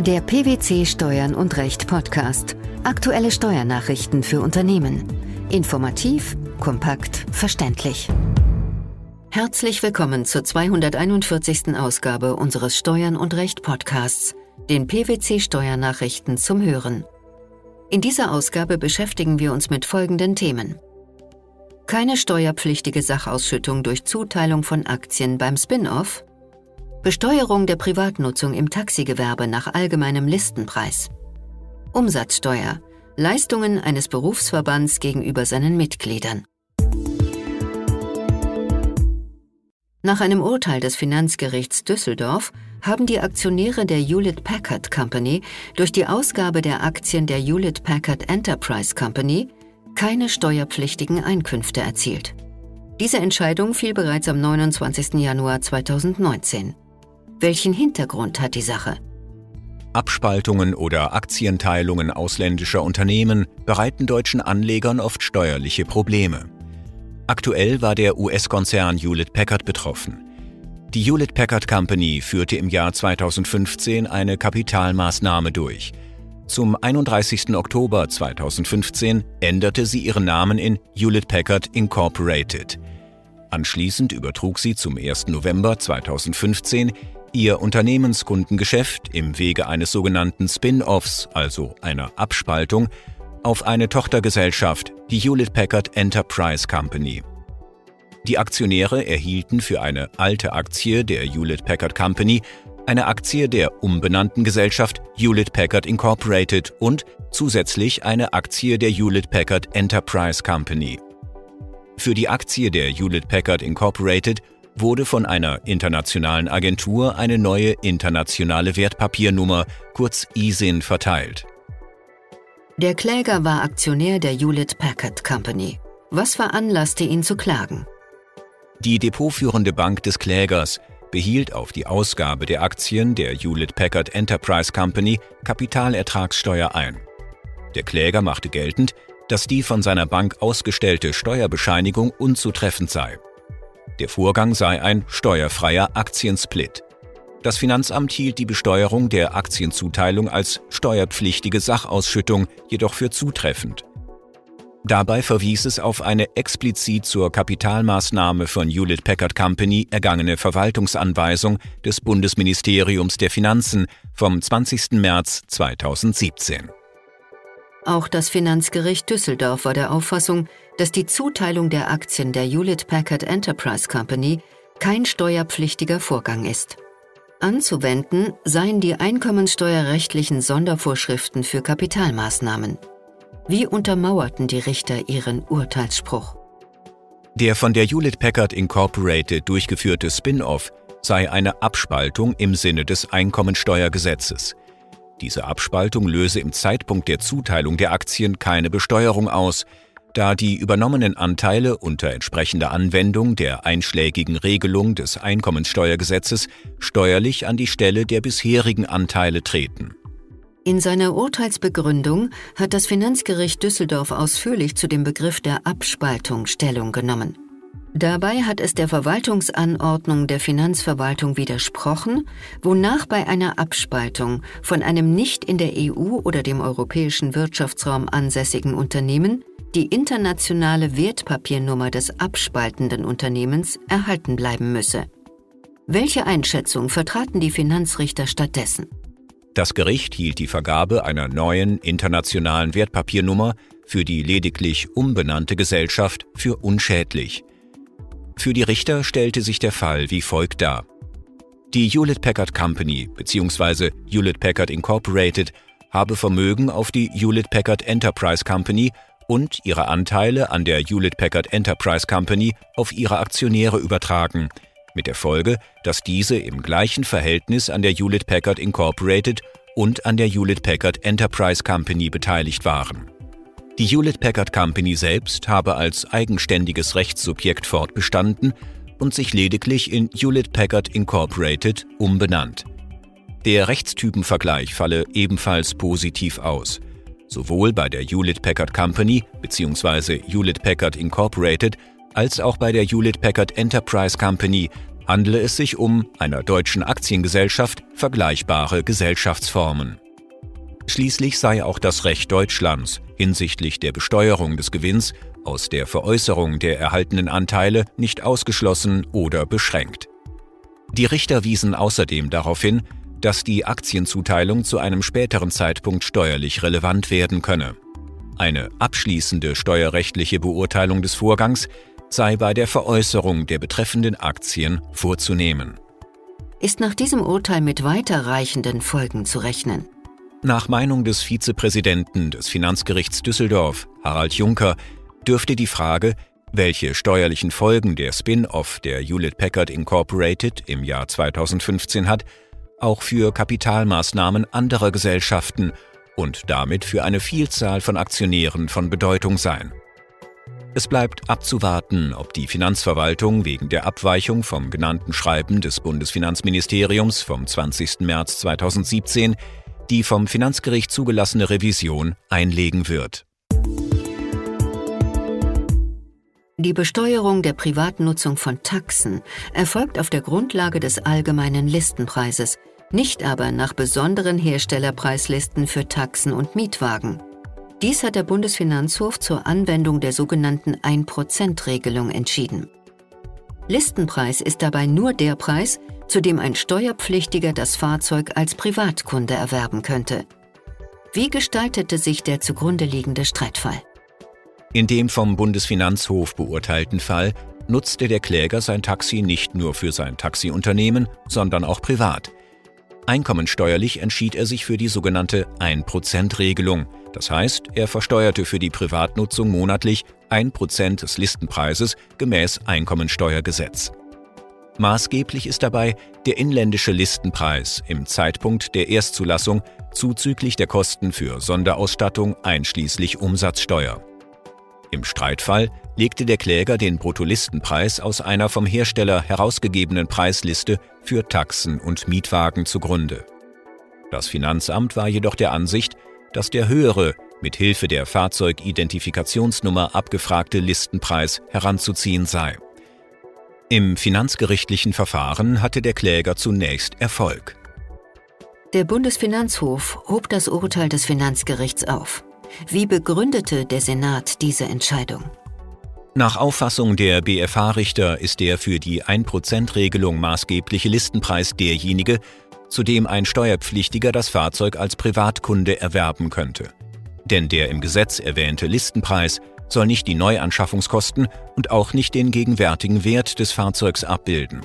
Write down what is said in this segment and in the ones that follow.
Der PwC Steuern und Recht Podcast. Aktuelle Steuernachrichten für Unternehmen. Informativ, kompakt, verständlich. Herzlich willkommen zur 241. Ausgabe unseres Steuern und Recht Podcasts, den PwC Steuernachrichten zum Hören. In dieser Ausgabe beschäftigen wir uns mit folgenden Themen. Keine steuerpflichtige Sachausschüttung durch Zuteilung von Aktien beim Spin-off Besteuerung der Privatnutzung im Taxigewerbe nach allgemeinem Listenpreis. Umsatzsteuer. Leistungen eines Berufsverbands gegenüber seinen Mitgliedern. Nach einem Urteil des Finanzgerichts Düsseldorf haben die Aktionäre der Hewlett Packard Company durch die Ausgabe der Aktien der Hewlett Packard Enterprise Company keine steuerpflichtigen Einkünfte erzielt. Diese Entscheidung fiel bereits am 29. Januar 2019. Welchen Hintergrund hat die Sache? Abspaltungen oder Aktienteilungen ausländischer Unternehmen bereiten deutschen Anlegern oft steuerliche Probleme. Aktuell war der US-Konzern Hewlett Packard betroffen. Die Hewlett Packard Company führte im Jahr 2015 eine Kapitalmaßnahme durch. Zum 31. Oktober 2015 änderte sie ihren Namen in Hewlett Packard Incorporated. Anschließend übertrug sie zum 1. November 2015 Ihr Unternehmenskundengeschäft im Wege eines sogenannten Spin-offs, also einer Abspaltung, auf eine Tochtergesellschaft, die Hewlett Packard Enterprise Company. Die Aktionäre erhielten für eine alte Aktie der Hewlett Packard Company eine Aktie der umbenannten Gesellschaft Hewlett Packard Incorporated und zusätzlich eine Aktie der Hewlett Packard Enterprise Company. Für die Aktie der Hewlett Packard Incorporated wurde von einer internationalen Agentur eine neue internationale Wertpapiernummer, kurz ISIN, verteilt. Der Kläger war Aktionär der Hewlett Packard Company. Was veranlasste ihn zu klagen? Die depotführende Bank des Klägers behielt auf die Ausgabe der Aktien der Hewlett Packard Enterprise Company Kapitalertragssteuer ein. Der Kläger machte geltend, dass die von seiner Bank ausgestellte Steuerbescheinigung unzutreffend sei. Der Vorgang sei ein steuerfreier Aktiensplit. Das Finanzamt hielt die Besteuerung der Aktienzuteilung als steuerpflichtige Sachausschüttung jedoch für zutreffend. Dabei verwies es auf eine explizit zur Kapitalmaßnahme von Hewlett Packard Company ergangene Verwaltungsanweisung des Bundesministeriums der Finanzen vom 20. März 2017. Auch das Finanzgericht Düsseldorf war der Auffassung, dass die Zuteilung der Aktien der Hewlett Packard Enterprise Company kein steuerpflichtiger Vorgang ist. Anzuwenden seien die einkommenssteuerrechtlichen Sondervorschriften für Kapitalmaßnahmen. Wie untermauerten die Richter ihren Urteilsspruch? Der von der Hewlett Packard Incorporated durchgeführte Spin-off sei eine Abspaltung im Sinne des Einkommensteuergesetzes. Diese Abspaltung löse im Zeitpunkt der Zuteilung der Aktien keine Besteuerung aus, da die übernommenen Anteile unter entsprechender Anwendung der einschlägigen Regelung des Einkommensteuergesetzes steuerlich an die Stelle der bisherigen Anteile treten. In seiner Urteilsbegründung hat das Finanzgericht Düsseldorf ausführlich zu dem Begriff der Abspaltung Stellung genommen. Dabei hat es der Verwaltungsanordnung der Finanzverwaltung widersprochen, wonach bei einer Abspaltung von einem nicht in der EU oder dem europäischen Wirtschaftsraum ansässigen Unternehmen die internationale Wertpapiernummer des abspaltenden Unternehmens erhalten bleiben müsse. Welche Einschätzung vertraten die Finanzrichter stattdessen? Das Gericht hielt die Vergabe einer neuen internationalen Wertpapiernummer für die lediglich umbenannte Gesellschaft für unschädlich. Für die Richter stellte sich der Fall wie folgt dar. Die Hewlett Packard Company bzw. Hewlett Packard Incorporated habe Vermögen auf die Hewlett Packard Enterprise Company und ihre Anteile an der Hewlett Packard Enterprise Company auf ihre Aktionäre übertragen, mit der Folge, dass diese im gleichen Verhältnis an der Hewlett Packard Incorporated und an der Hewlett Packard Enterprise Company beteiligt waren. Die Hewlett Packard Company selbst habe als eigenständiges Rechtssubjekt fortbestanden und sich lediglich in Hewlett Packard Incorporated umbenannt. Der Rechtstypenvergleich falle ebenfalls positiv aus. Sowohl bei der Hewlett Packard Company bzw. Hewlett Packard Incorporated als auch bei der Hewlett Packard Enterprise Company handele es sich um einer deutschen Aktiengesellschaft vergleichbare Gesellschaftsformen. Schließlich sei auch das Recht Deutschlands hinsichtlich der Besteuerung des Gewinns aus der Veräußerung der erhaltenen Anteile nicht ausgeschlossen oder beschränkt. Die Richter wiesen außerdem darauf hin, dass die Aktienzuteilung zu einem späteren Zeitpunkt steuerlich relevant werden könne. Eine abschließende steuerrechtliche Beurteilung des Vorgangs sei bei der Veräußerung der betreffenden Aktien vorzunehmen. Ist nach diesem Urteil mit weiterreichenden Folgen zu rechnen? Nach Meinung des Vizepräsidenten des Finanzgerichts Düsseldorf, Harald Juncker, dürfte die Frage, welche steuerlichen Folgen der Spin-off der Hewlett Packard Incorporated im Jahr 2015 hat, auch für Kapitalmaßnahmen anderer Gesellschaften und damit für eine Vielzahl von Aktionären von Bedeutung sein. Es bleibt abzuwarten, ob die Finanzverwaltung wegen der Abweichung vom genannten Schreiben des Bundesfinanzministeriums vom 20. März 2017 die vom Finanzgericht zugelassene Revision einlegen wird. Die Besteuerung der Privatnutzung von Taxen erfolgt auf der Grundlage des allgemeinen Listenpreises, nicht aber nach besonderen Herstellerpreislisten für Taxen und Mietwagen. Dies hat der Bundesfinanzhof zur Anwendung der sogenannten 1%-Regelung entschieden. Listenpreis ist dabei nur der Preis, zu dem ein Steuerpflichtiger das Fahrzeug als Privatkunde erwerben könnte. Wie gestaltete sich der zugrunde liegende Streitfall? In dem vom Bundesfinanzhof beurteilten Fall nutzte der Kläger sein Taxi nicht nur für sein Taxiunternehmen, sondern auch privat. Einkommensteuerlich entschied er sich für die sogenannte 1%-Regelung. Das heißt, er versteuerte für die Privatnutzung monatlich 1% des Listenpreises gemäß Einkommensteuergesetz. Maßgeblich ist dabei der inländische Listenpreis im Zeitpunkt der Erstzulassung zuzüglich der Kosten für Sonderausstattung einschließlich Umsatzsteuer. Im Streitfall legte der Kläger den Bruttolistenpreis aus einer vom Hersteller herausgegebenen Preisliste für Taxen und Mietwagen zugrunde. Das Finanzamt war jedoch der Ansicht, dass der höhere, mit Hilfe der Fahrzeugidentifikationsnummer abgefragte Listenpreis heranzuziehen sei. Im finanzgerichtlichen Verfahren hatte der Kläger zunächst Erfolg. Der Bundesfinanzhof hob das Urteil des Finanzgerichts auf. Wie begründete der Senat diese Entscheidung? Nach Auffassung der BFH-Richter ist der für die 1%-Regelung maßgebliche Listenpreis derjenige, zu dem ein Steuerpflichtiger das Fahrzeug als Privatkunde erwerben könnte. Denn der im Gesetz erwähnte Listenpreis soll nicht die Neuanschaffungskosten und auch nicht den gegenwärtigen Wert des Fahrzeugs abbilden.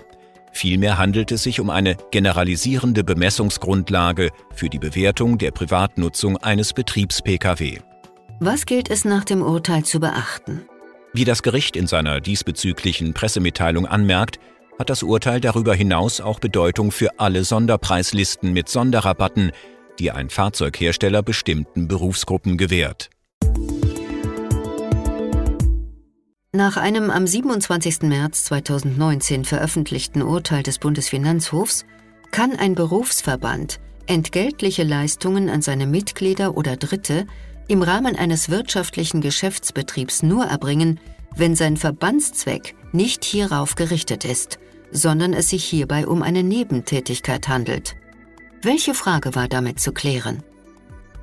Vielmehr handelt es sich um eine generalisierende Bemessungsgrundlage für die Bewertung der Privatnutzung eines Betriebs-Pkw. Was gilt es nach dem Urteil zu beachten? Wie das Gericht in seiner diesbezüglichen Pressemitteilung anmerkt, hat das Urteil darüber hinaus auch Bedeutung für alle Sonderpreislisten mit Sonderrabatten, die ein Fahrzeughersteller bestimmten Berufsgruppen gewährt. Nach einem am 27. März 2019 veröffentlichten Urteil des Bundesfinanzhofs kann ein Berufsverband entgeltliche Leistungen an seine Mitglieder oder Dritte im Rahmen eines wirtschaftlichen Geschäftsbetriebs nur erbringen, wenn sein Verbandszweck nicht hierauf gerichtet ist, sondern es sich hierbei um eine Nebentätigkeit handelt. Welche Frage war damit zu klären?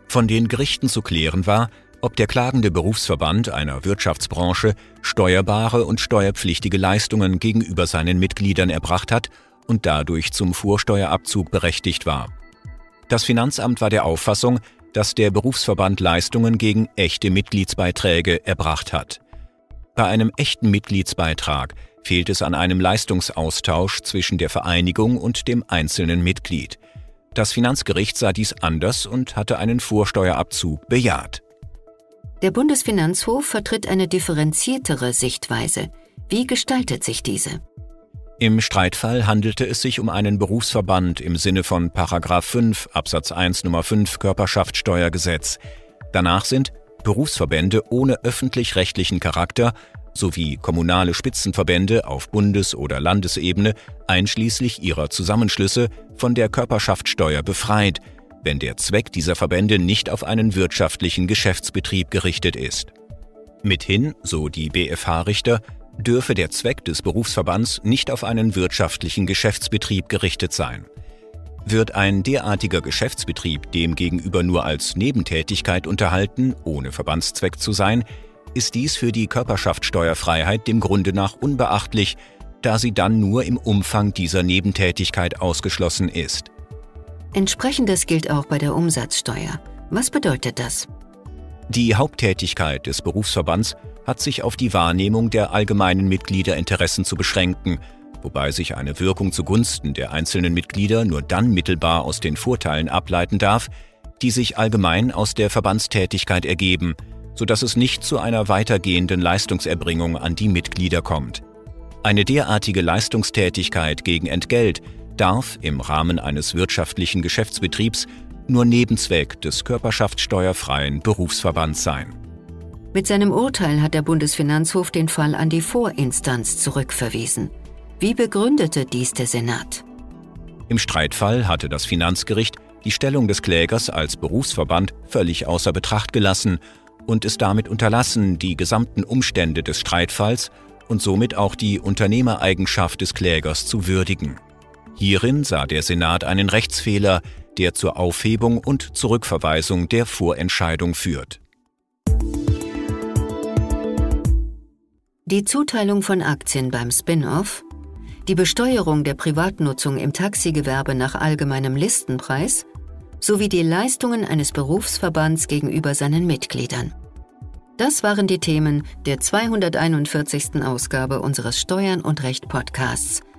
Von den Gerichten zu klären war, ob der klagende Berufsverband einer Wirtschaftsbranche steuerbare und steuerpflichtige Leistungen gegenüber seinen Mitgliedern erbracht hat und dadurch zum Vorsteuerabzug berechtigt war. Das Finanzamt war der Auffassung, dass der Berufsverband Leistungen gegen echte Mitgliedsbeiträge erbracht hat. Bei einem echten Mitgliedsbeitrag fehlt es an einem Leistungsaustausch zwischen der Vereinigung und dem einzelnen Mitglied. Das Finanzgericht sah dies anders und hatte einen Vorsteuerabzug bejaht. Der Bundesfinanzhof vertritt eine differenziertere Sichtweise. Wie gestaltet sich diese? Im Streitfall handelte es sich um einen Berufsverband im Sinne von 5 Absatz 1 Nummer 5 Körperschaftssteuergesetz. Danach sind Berufsverbände ohne öffentlich-rechtlichen Charakter sowie kommunale Spitzenverbände auf Bundes- oder Landesebene einschließlich ihrer Zusammenschlüsse von der Körperschaftssteuer befreit, wenn der Zweck dieser Verbände nicht auf einen wirtschaftlichen Geschäftsbetrieb gerichtet ist. Mithin, so die BFH-Richter, dürfe der Zweck des Berufsverbands nicht auf einen wirtschaftlichen Geschäftsbetrieb gerichtet sein. Wird ein derartiger Geschäftsbetrieb demgegenüber nur als Nebentätigkeit unterhalten, ohne Verbandszweck zu sein, ist dies für die Körperschaftsteuerfreiheit dem Grunde nach unbeachtlich, da sie dann nur im Umfang dieser Nebentätigkeit ausgeschlossen ist. Entsprechendes gilt auch bei der Umsatzsteuer. Was bedeutet das? Die Haupttätigkeit des Berufsverbands hat sich auf die Wahrnehmung der allgemeinen Mitgliederinteressen zu beschränken, wobei sich eine Wirkung zugunsten der einzelnen Mitglieder nur dann mittelbar aus den Vorteilen ableiten darf, die sich allgemein aus der Verbandstätigkeit ergeben, so dass es nicht zu einer weitergehenden Leistungserbringung an die Mitglieder kommt. Eine derartige Leistungstätigkeit gegen Entgelt darf im Rahmen eines wirtschaftlichen Geschäftsbetriebs nur Nebenzweck des körperschaftssteuerfreien Berufsverbands sein. Mit seinem Urteil hat der Bundesfinanzhof den Fall an die Vorinstanz zurückverwiesen. Wie begründete dies der Senat? Im Streitfall hatte das Finanzgericht die Stellung des Klägers als Berufsverband völlig außer Betracht gelassen und es damit unterlassen, die gesamten Umstände des Streitfalls und somit auch die Unternehmereigenschaft des Klägers zu würdigen. Hierin sah der Senat einen Rechtsfehler, der zur Aufhebung und Zurückverweisung der Vorentscheidung führt. Die Zuteilung von Aktien beim Spin-off, die Besteuerung der Privatnutzung im Taxigewerbe nach allgemeinem Listenpreis sowie die Leistungen eines Berufsverbands gegenüber seinen Mitgliedern. Das waren die Themen der 241. Ausgabe unseres Steuern und Recht Podcasts,